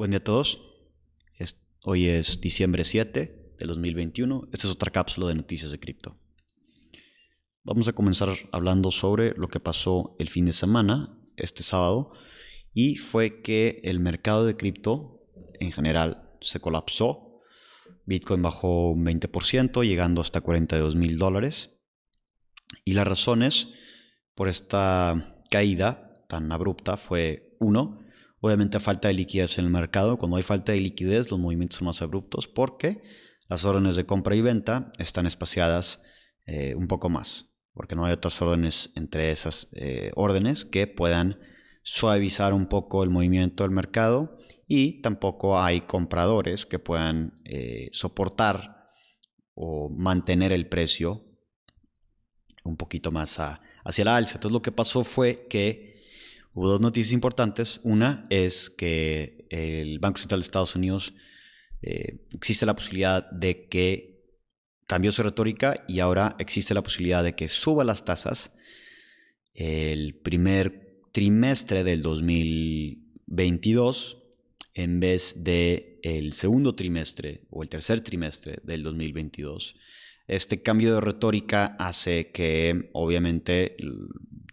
Buen día a todos. hoy es diciembre 7 de 2021. Esta es otra cápsula de noticias de cripto. Vamos a comenzar hablando sobre lo que pasó el fin de semana, este sábado, y fue que el mercado de cripto en general se colapsó. Bitcoin bajó un 20%, llegando hasta 42 mil dólares. Y las razones por esta caída tan abrupta fue, uno, Obviamente falta de liquidez en el mercado. Cuando hay falta de liquidez, los movimientos son más abruptos porque las órdenes de compra y venta están espaciadas eh, un poco más, porque no hay otras órdenes entre esas eh, órdenes que puedan suavizar un poco el movimiento del mercado y tampoco hay compradores que puedan eh, soportar o mantener el precio un poquito más hacia la alza. Entonces lo que pasó fue que Hubo dos noticias importantes. Una es que el Banco Central de Estados Unidos eh, existe la posibilidad de que cambió su retórica y ahora existe la posibilidad de que suba las tasas el primer trimestre del 2022 en vez de el segundo trimestre o el tercer trimestre del 2022. Este cambio de retórica hace que obviamente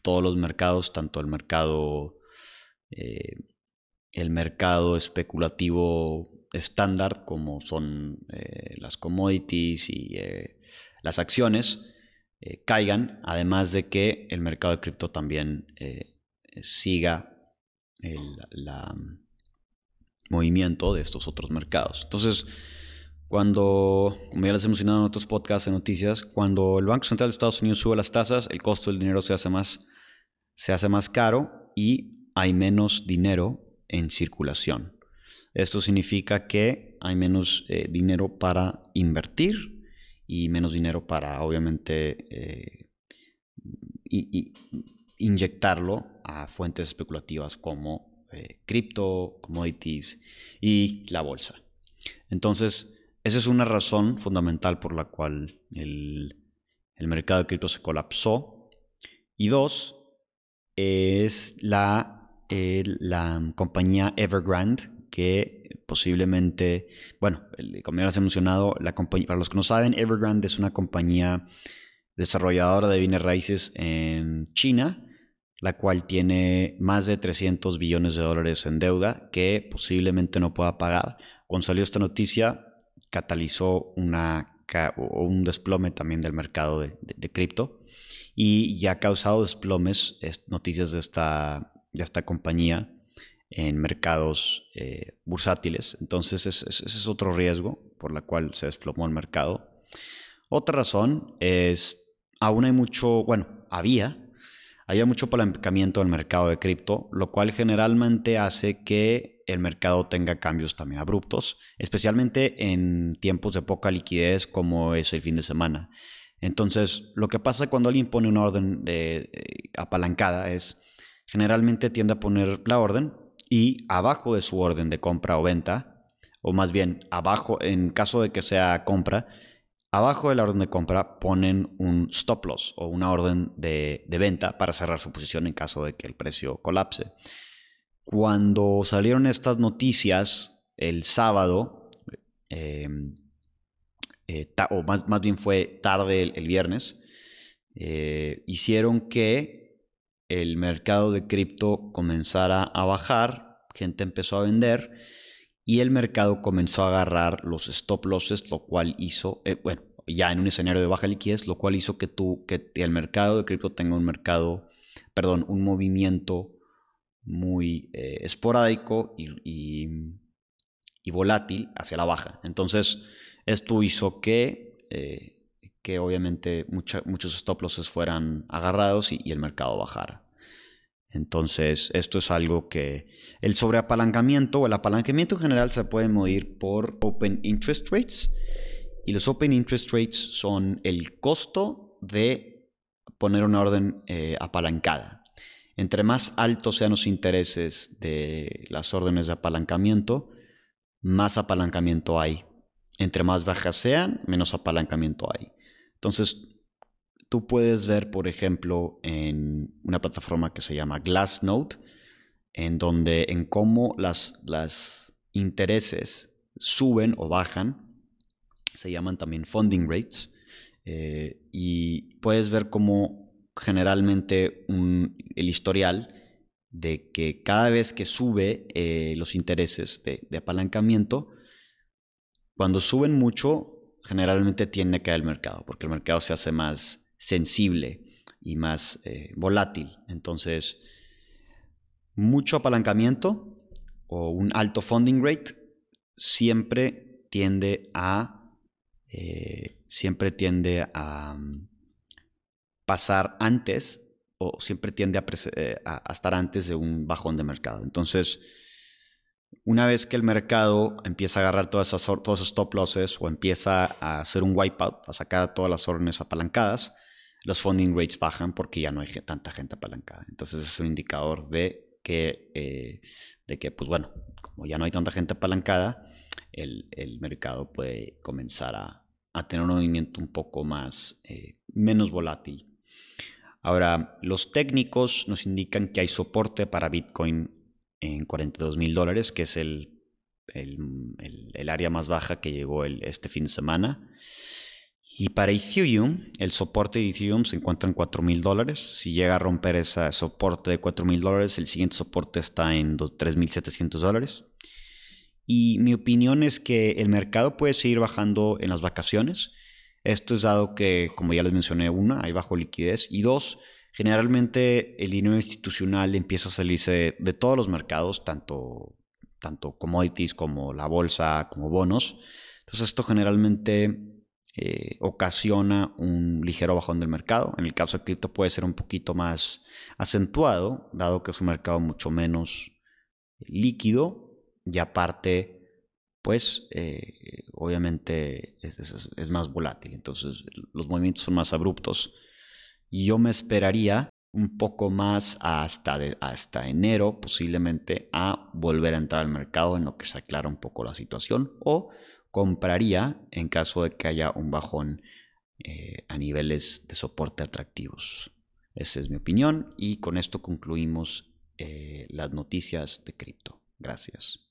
todos los mercados, tanto el mercado, eh, el mercado especulativo estándar como son eh, las commodities y eh, las acciones, caigan, además de que el mercado de cripto también siga el movimiento de estos otros mercados. Entonces, cuando, como ya les hemos mencionado en otros podcasts, en noticias, cuando el Banco Central de Estados Unidos sube las tasas, el costo del dinero se hace más se hace más caro y hay menos dinero en circulación. Esto significa que hay menos eh, dinero para invertir y menos dinero para, obviamente, eh, inyectarlo a fuentes especulativas como eh, cripto, commodities y la bolsa. Entonces, esa es una razón fundamental por la cual el, el mercado de cripto se colapsó. Y dos, es la, la compañía Evergrande, que posiblemente, bueno, como ya les he mencionado, la compañía, para los que no saben, Evergrande es una compañía desarrolladora de bienes raíces en China, la cual tiene más de 300 billones de dólares en deuda que posiblemente no pueda pagar. Cuando salió esta noticia, catalizó una, un desplome también del mercado de cripto y ya ha causado desplomes, noticias de esta, esta compañía en mercados eh, bursátiles. Entonces ese es otro riesgo por la cual se desplomó el mercado. Otra razón es, aún hay mucho, bueno, había, había mucho apalancamiento del mercado de cripto, lo cual generalmente hace que el mercado tenga cambios también abruptos, especialmente en tiempos de poca liquidez como es el fin de semana. Entonces, lo que pasa cuando alguien pone una orden de, eh, apalancada es, generalmente tiende a poner la orden y abajo de su orden de compra o venta, o más bien abajo, en caso de que sea compra, abajo de la orden de compra ponen un stop loss o una orden de, venta para cerrar su posición en caso de que el precio colapse. Cuando salieron estas noticias el sábado, em, eh, o más, más, bien fue tarde el, viernes, eh, hicieron que el mercado de cripto comenzara a bajar, gente empezó a vender y el mercado comenzó a agarrar los stop losses, lo cual hizo, eh, bueno, ya en un escenario de baja liquidez, lo cual hizo que, tú, que el mercado de cripto tenga un mercado, perdón, un movimiento muy esporádico y, y volátil hacia la baja. Entonces, esto hizo que, eh, que obviamente muchos stop losses fueran agarrados y, el mercado bajara. Entonces, esto es algo que el sobreapalancamiento o el apalancamiento en general se puede medir por Open Interest Rates. Y los Open Interest Rates son el costo de poner una orden eh, apalancada. Entre más altos sean los intereses de las órdenes de apalancamiento, más apalancamiento hay entre más bajas sean, menos apalancamiento hay. Entonces, tú puedes ver, por ejemplo, en una plataforma que se llama Glassnode, en donde en cómo las, las intereses suben o bajan, se llaman también funding rates, eh, y puedes ver cómo generalmente el historial de que cada vez que sube eh, los intereses de, apalancamiento, cuando suben mucho, generalmente tiende a caer el mercado, porque el mercado se hace más sensible y más eh, volátil. Entonces, mucho apalancamiento o un alto funding rate siempre tiende a eh, siempre tiende a mm, pasar antes o siempre tiende eh, a, estar antes de un bajón de mercado. Entonces, una vez que el mercado empieza a agarrar todas esas, todos esos stop losses o empieza a hacer un wipeout, a sacar todas las órdenes apalancadas, los funding rates bajan porque ya no hay tanta gente apalancada. Entonces es un indicador de que, eh, de que pues bueno, como ya no hay tanta gente apalancada, el, mercado puede comenzar a, tener un movimiento un poco más, eh, menos volátil Ahora, los técnicos nos indican que hay soporte para Bitcoin en 42 mil dólares, que es el, el, área más baja que llegó este fin de semana. Y para Ethereum, el soporte de Ethereum se encuentra en 4 mil dólares. Si llega a romper ese soporte de 4 mil dólares, el siguiente soporte está en 3.700 dólares. Y mi opinión es que el mercado puede seguir bajando en las vacaciones esto es dado que, como ya les mencioné, una, hay bajo liquidez y dos, generalmente el dinero institucional empieza a salirse de, todos los mercados, tanto, tanto commodities como la bolsa, como bonos. Entonces esto generalmente eh, ocasiona un ligero bajón del mercado. En el caso de cripto puede ser un poquito más acentuado, dado que es un mercado mucho menos líquido y aparte pues eh, obviamente es, más volátil, entonces los movimientos son más abruptos. Yo me esperaría un poco más hasta, hasta enero posiblemente a volver a entrar al mercado en lo que se aclara un poco la situación o compraría en caso de que haya un bajón eh, a niveles de soporte atractivos. Esa es mi opinión y con esto concluimos eh, las noticias de cripto. Gracias.